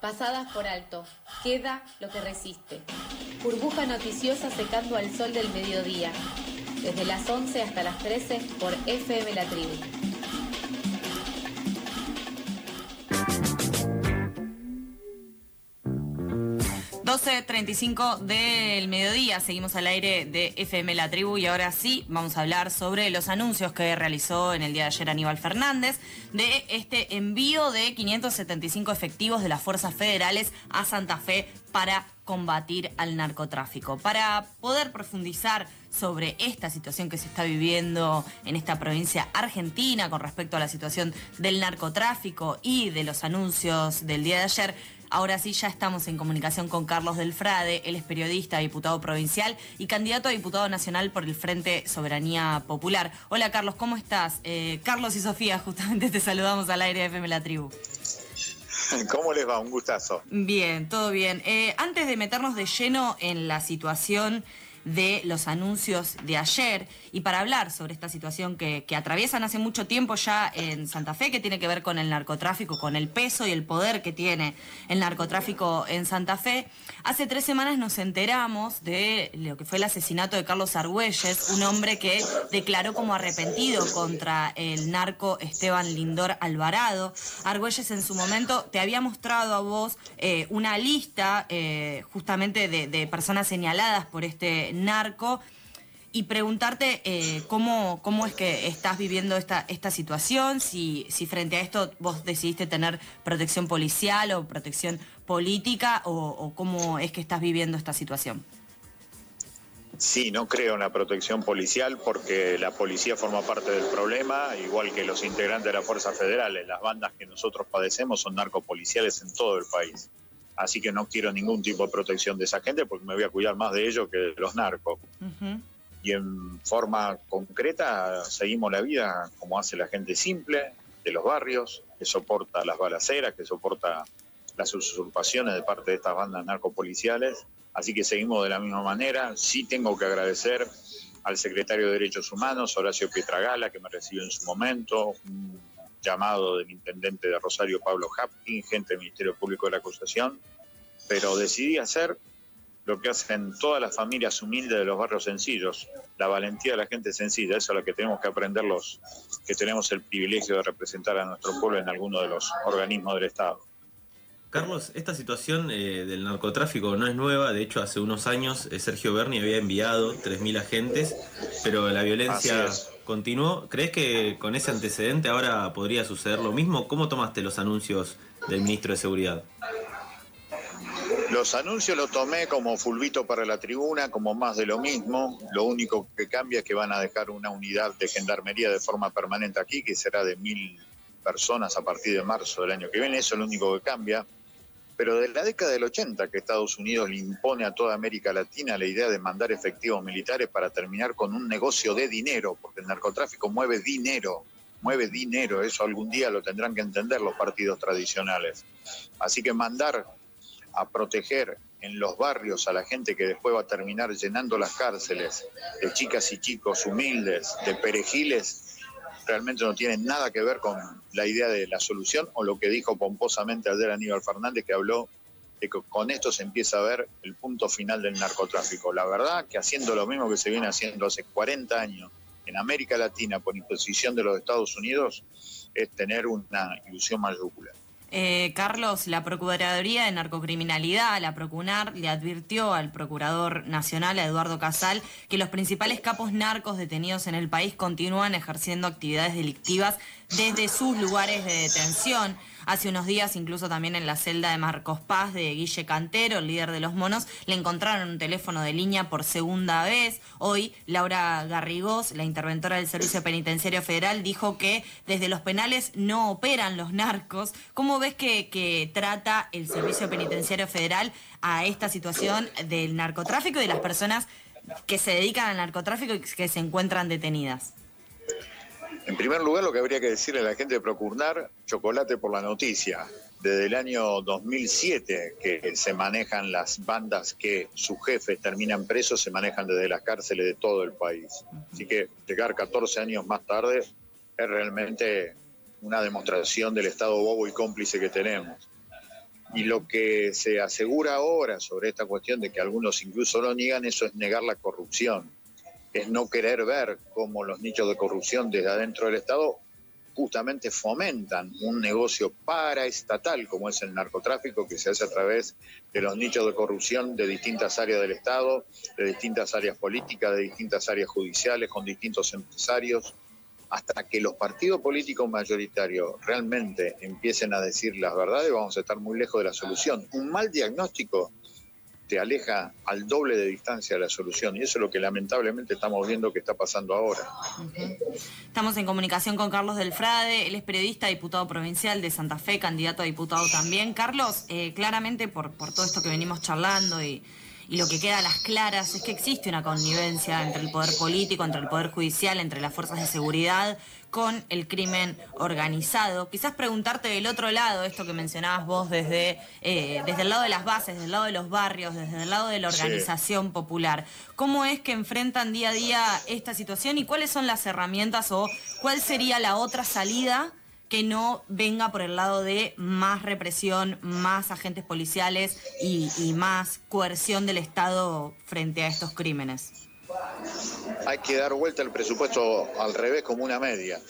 Pasadas por alto, queda lo que resiste. Burbuja noticiosa secando al sol del mediodía. Desde las 11 hasta las 13 por FM La Tribu. 12.35 del mediodía, seguimos al aire de FM La Tribu y ahora sí vamos a hablar sobre los anuncios que realizó en el día de ayer Aníbal Fernández de este envío de 575 efectivos de las fuerzas federales a Santa Fe para combatir al narcotráfico. Para poder profundizar sobre esta situación que se está viviendo en esta provincia argentina con respecto a la situación del narcotráfico y de los anuncios del día de ayer, Ahora sí, ya estamos en comunicación con Carlos Delfrade, él es periodista, diputado provincial y candidato a diputado nacional por el Frente Soberanía Popular. Hola Carlos, ¿cómo estás? Eh, Carlos y Sofía, justamente te saludamos al aire de FM La Tribu. ¿Cómo les va? Un gustazo. Bien, todo bien. Eh, antes de meternos de lleno en la situación de los anuncios de ayer y para hablar sobre esta situación que, atraviesan hace mucho tiempo ya en Santa Fe, que tiene que ver con el narcotráfico, con el peso y el poder que tiene el narcotráfico en Santa Fe. Hace tres semanas nos enteramos de lo que fue el asesinato de Carlos Argüelles, un hombre que declaró como arrepentido contra el narco Esteban Lindor Alvarado. Argüelles en su momento te había mostrado a vos eh, una lista eh, justamente de personas señaladas por este narco y preguntarte eh, cómo, cómo es que estás viviendo esta, esta situación, si, si frente a esto vos decidiste tener protección policial o protección política o, cómo es que estás viviendo esta situación. Sí, no creo en la protección policial porque la policía forma parte del problema, igual que los integrantes de las fuerzas federales. Las bandas que nosotros padecemos son narcopoliciales en todo el país. Así que no quiero ningún tipo de protección de esa gente porque me voy a cuidar más de ellos que de los narcos y en forma concreta seguimos la vida como hace la gente simple de los barrios, que soporta las balaceras, que soporta las usurpaciones de parte de estas bandas narcopoliciales. Así que seguimos de la misma manera. Sí tengo que agradecer al secretario de Derechos Humanos, Horacio Pietragala, que me recibió en su momento, un llamado del intendente de Rosario, Pablo Hapkin, gente del Ministerio Público de la Acusación, pero decidí hacer lo que hacen todas las familias humildes de los barrios sencillos, la valentía de la gente sencilla, eso es lo que tenemos que aprender los que tenemos el privilegio de representar a nuestro pueblo en alguno de los organismos del Estado. Carlos, esta situación eh, del narcotráfico no es nueva, de hecho hace unos años eh, Sergio Berni había enviado 3.000 agentes, pero la violencia continuó. ¿Crees que con ese antecedente ahora podría suceder lo mismo? ¿Cómo tomaste los anuncios del ministro de Seguridad? Los anuncios los tomé como fulvito para la tribuna, como más de lo mismo. Lo único que cambia es que van a dejar una unidad de gendarmería de forma permanente aquí, que será de mil personas a partir de marzo del año que viene. Eso es lo único que cambia. Pero de la década del 80 que Estados Unidos le impone a toda América Latina la idea de mandar efectivos militares para terminar con un negocio de dinero, porque el narcotráfico mueve dinero, mueve dinero, eso algún día lo tendrán que entender los partidos tradicionales. Así que mandar a proteger en los barrios a la gente que después va a terminar llenando las cárceles de chicas y chicos humildes, de perejiles, realmente no tiene nada que ver con la idea de la solución o lo que dijo pomposamente ayer Aníbal Fernández que habló de que con esto se empieza a ver el punto final del narcotráfico. La verdad que haciendo lo mismo que se viene haciendo hace 40 años en América Latina por imposición de los Estados Unidos es tener una ilusión mayúscula. Eh, Carlos, la Procuraduría de Narcocriminalidad, la Procunar, le advirtió al Procurador Nacional, a Eduardo Casal, que los principales capos narcos detenidos en el país continúan ejerciendo actividades delictivas desde sus lugares de detención. Hace unos días, incluso también en la celda de Marcos Paz de Guille Cantero, el líder de los monos, le encontraron un teléfono de línea por segunda vez. Hoy, Laura Garrigós, la interventora del Servicio Penitenciario Federal, dijo que desde los penales no operan los narcos. ¿Cómo ves que, que trata el Servicio Penitenciario Federal a esta situación del narcotráfico y de las personas que se dedican al narcotráfico y que se encuentran detenidas? En primer lugar, lo que habría que decirle a la gente de Procurnar, chocolate por la noticia. Desde el año 2007 que se manejan las bandas que sus jefes terminan presos, se manejan desde las cárceles de todo el país. Así que llegar 14 años más tarde es realmente una demostración del estado bobo y cómplice que tenemos. Y lo que se asegura ahora sobre esta cuestión de que algunos incluso lo niegan, eso es negar la corrupción, es no querer ver cómo los nichos de corrupción desde adentro del Estado justamente fomentan un negocio paraestatal como es el narcotráfico que se hace a través de los nichos de corrupción de distintas áreas del Estado, de distintas áreas políticas, de distintas áreas judiciales, con distintos empresarios, hasta que los partidos políticos mayoritarios realmente empiecen a decir las verdades, vamos a estar muy lejos de la solución. Un mal diagnóstico te aleja al doble de distancia de la solución. Y eso es lo que lamentablemente estamos viendo que está pasando ahora. Estamos en comunicación con Carlos Delfrade, él es periodista, diputado provincial de Santa Fe, candidato a diputado también. Carlos, eh, claramente por, por todo esto que venimos charlando y y lo que queda a las claras es que existe una connivencia entre el poder político, entre el poder judicial, entre las fuerzas de seguridad con el crimen organizado. Quizás preguntarte del otro lado, esto que mencionabas vos desde, eh, desde el lado de las bases, desde el lado de los barrios, desde el lado de la organización popular. ¿Cómo es que enfrentan día a día esta situación y cuáles son las herramientas o cuál sería la otra salida que no venga por el lado de más represión, más agentes policiales y, más coerción del Estado frente a estos crímenes? Hay que dar vuelta el presupuesto al revés como una media.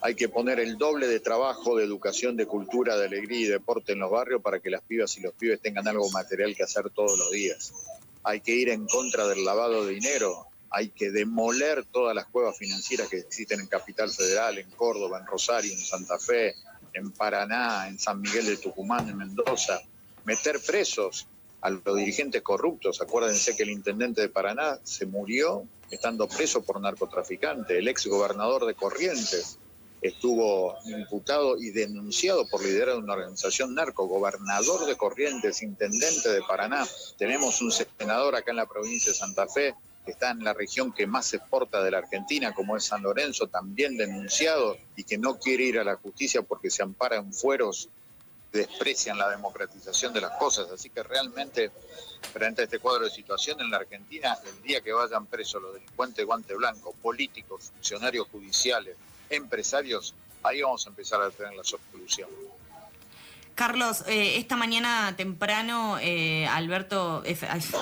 Hay que poner el doble de trabajo, de educación, de cultura, de alegría y deporte en los barrios para que las pibas y los pibes tengan algo material que hacer todos los días. Hay que ir en contra del lavado de dinero hay que demoler todas las cuevas financieras que existen en Capital Federal, en Córdoba, en Rosario, en Santa Fe, en Paraná, en San Miguel de Tucumán, en Mendoza, meter presos a los dirigentes corruptos. Acuérdense que el intendente de Paraná se murió estando preso por narcotraficante, el ex gobernador de Corrientes estuvo imputado y denunciado por liderar una organización narco, gobernador de Corrientes, intendente de Paraná. Tenemos un senador acá en la provincia de Santa Fe que está en la región que más exporta de la Argentina, como es San Lorenzo, también denunciado y que no quiere ir a la justicia porque se ampara en fueros desprecian la democratización de las cosas. Así que realmente, frente a este cuadro de situación en la Argentina, el día que vayan presos los delincuentes guante blanco, políticos, funcionarios judiciales, empresarios, ahí vamos a empezar a tener la solución. Carlos, eh, esta mañana temprano eh, Alberto,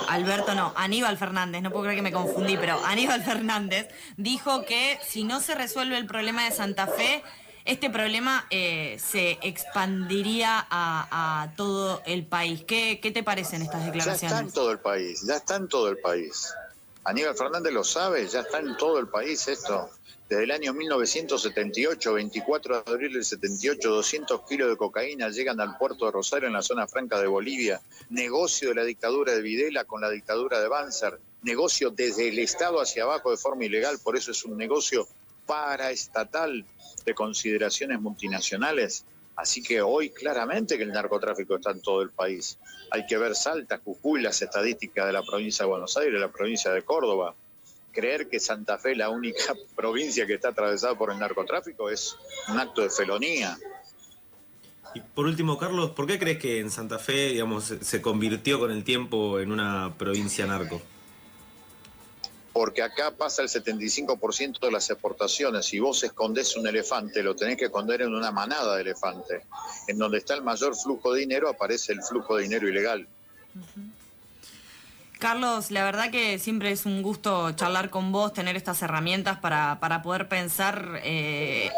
Alberto no, Aníbal Fernández, no puedo creer que me confundí, pero Aníbal Fernández dijo que si no se resuelve el problema de Santa Fe, este problema eh, se expandiría a, todo el país. ¿Qué, ¿Qué te parecen estas declaraciones? Ya está en todo el país, ya está en todo el país. Aníbal Fernández lo sabe, ya está en todo el país esto. Desde el año 1978, 24 de abril del 78, 200 kilos de cocaína llegan al puerto de Rosario en la zona franca de Bolivia. Negocio de la dictadura de Videla con la dictadura de Banzer. Negocio desde el Estado hacia abajo de forma ilegal, por eso es un negocio paraestatal de consideraciones multinacionales. Así que hoy claramente que el narcotráfico está en todo el país. Hay que ver Salta, Jujuy, las estadísticas de la provincia de Buenos Aires, la provincia de Córdoba, creer que Santa Fe es la única provincia que está atravesada por el narcotráfico es un acto de felonía. Y por último, Carlos, ¿por qué crees que en Santa Fe, digamos, se convirtió con el tiempo en una provincia narco? Porque acá pasa el 75% de las exportaciones. Si vos escondés un elefante, lo tenés que esconder en una manada de elefantes. En donde está el mayor flujo de dinero, aparece el flujo de dinero ilegal. Carlos, la verdad que siempre es un gusto charlar con vos, tener estas herramientas para, para poder pensar eh,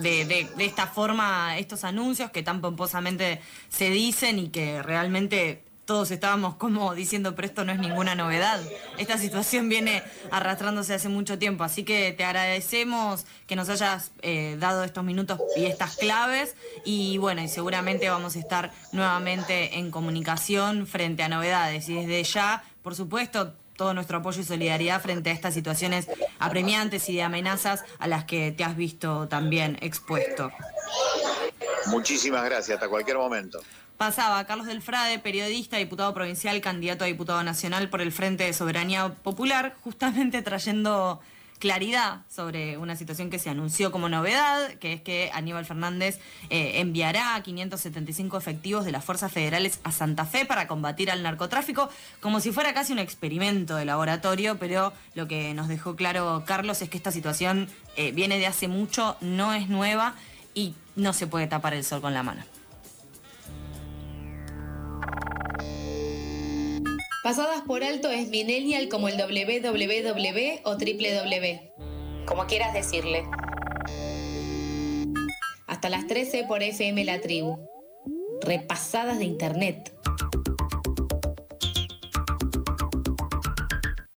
de, de, esta forma estos anuncios que tan pomposamente se dicen y que realmente todos estábamos como diciendo, pero esto no es ninguna novedad. Esta situación viene arrastrándose hace mucho tiempo, así que te agradecemos que nos hayas eh, dado estos minutos y estas claves y bueno, y seguramente vamos a estar nuevamente en comunicación frente a novedades y desde ya por supuesto, todo nuestro apoyo y solidaridad frente a estas situaciones apremiantes y de amenazas a las que te has visto también expuesto. Muchísimas gracias, hasta cualquier momento. Pasaba Carlos Delfrade, periodista, diputado provincial, candidato a diputado nacional por el Frente de Soberanía Popular, justamente trayendo claridad sobre una situación que se anunció como novedad, que es que Aníbal Fernández eh, enviará 575 efectivos de las fuerzas federales a Santa Fe para combatir al narcotráfico, como si fuera casi un experimento de laboratorio, pero lo que nos dejó claro Carlos es que esta situación eh, viene de hace mucho, no es nueva y no se puede tapar el sol con la mano. Pasadas por alto es millennial como el www o www, como quieras decirle. Hasta las 13 por FM La Tribu. Repasadas de Internet.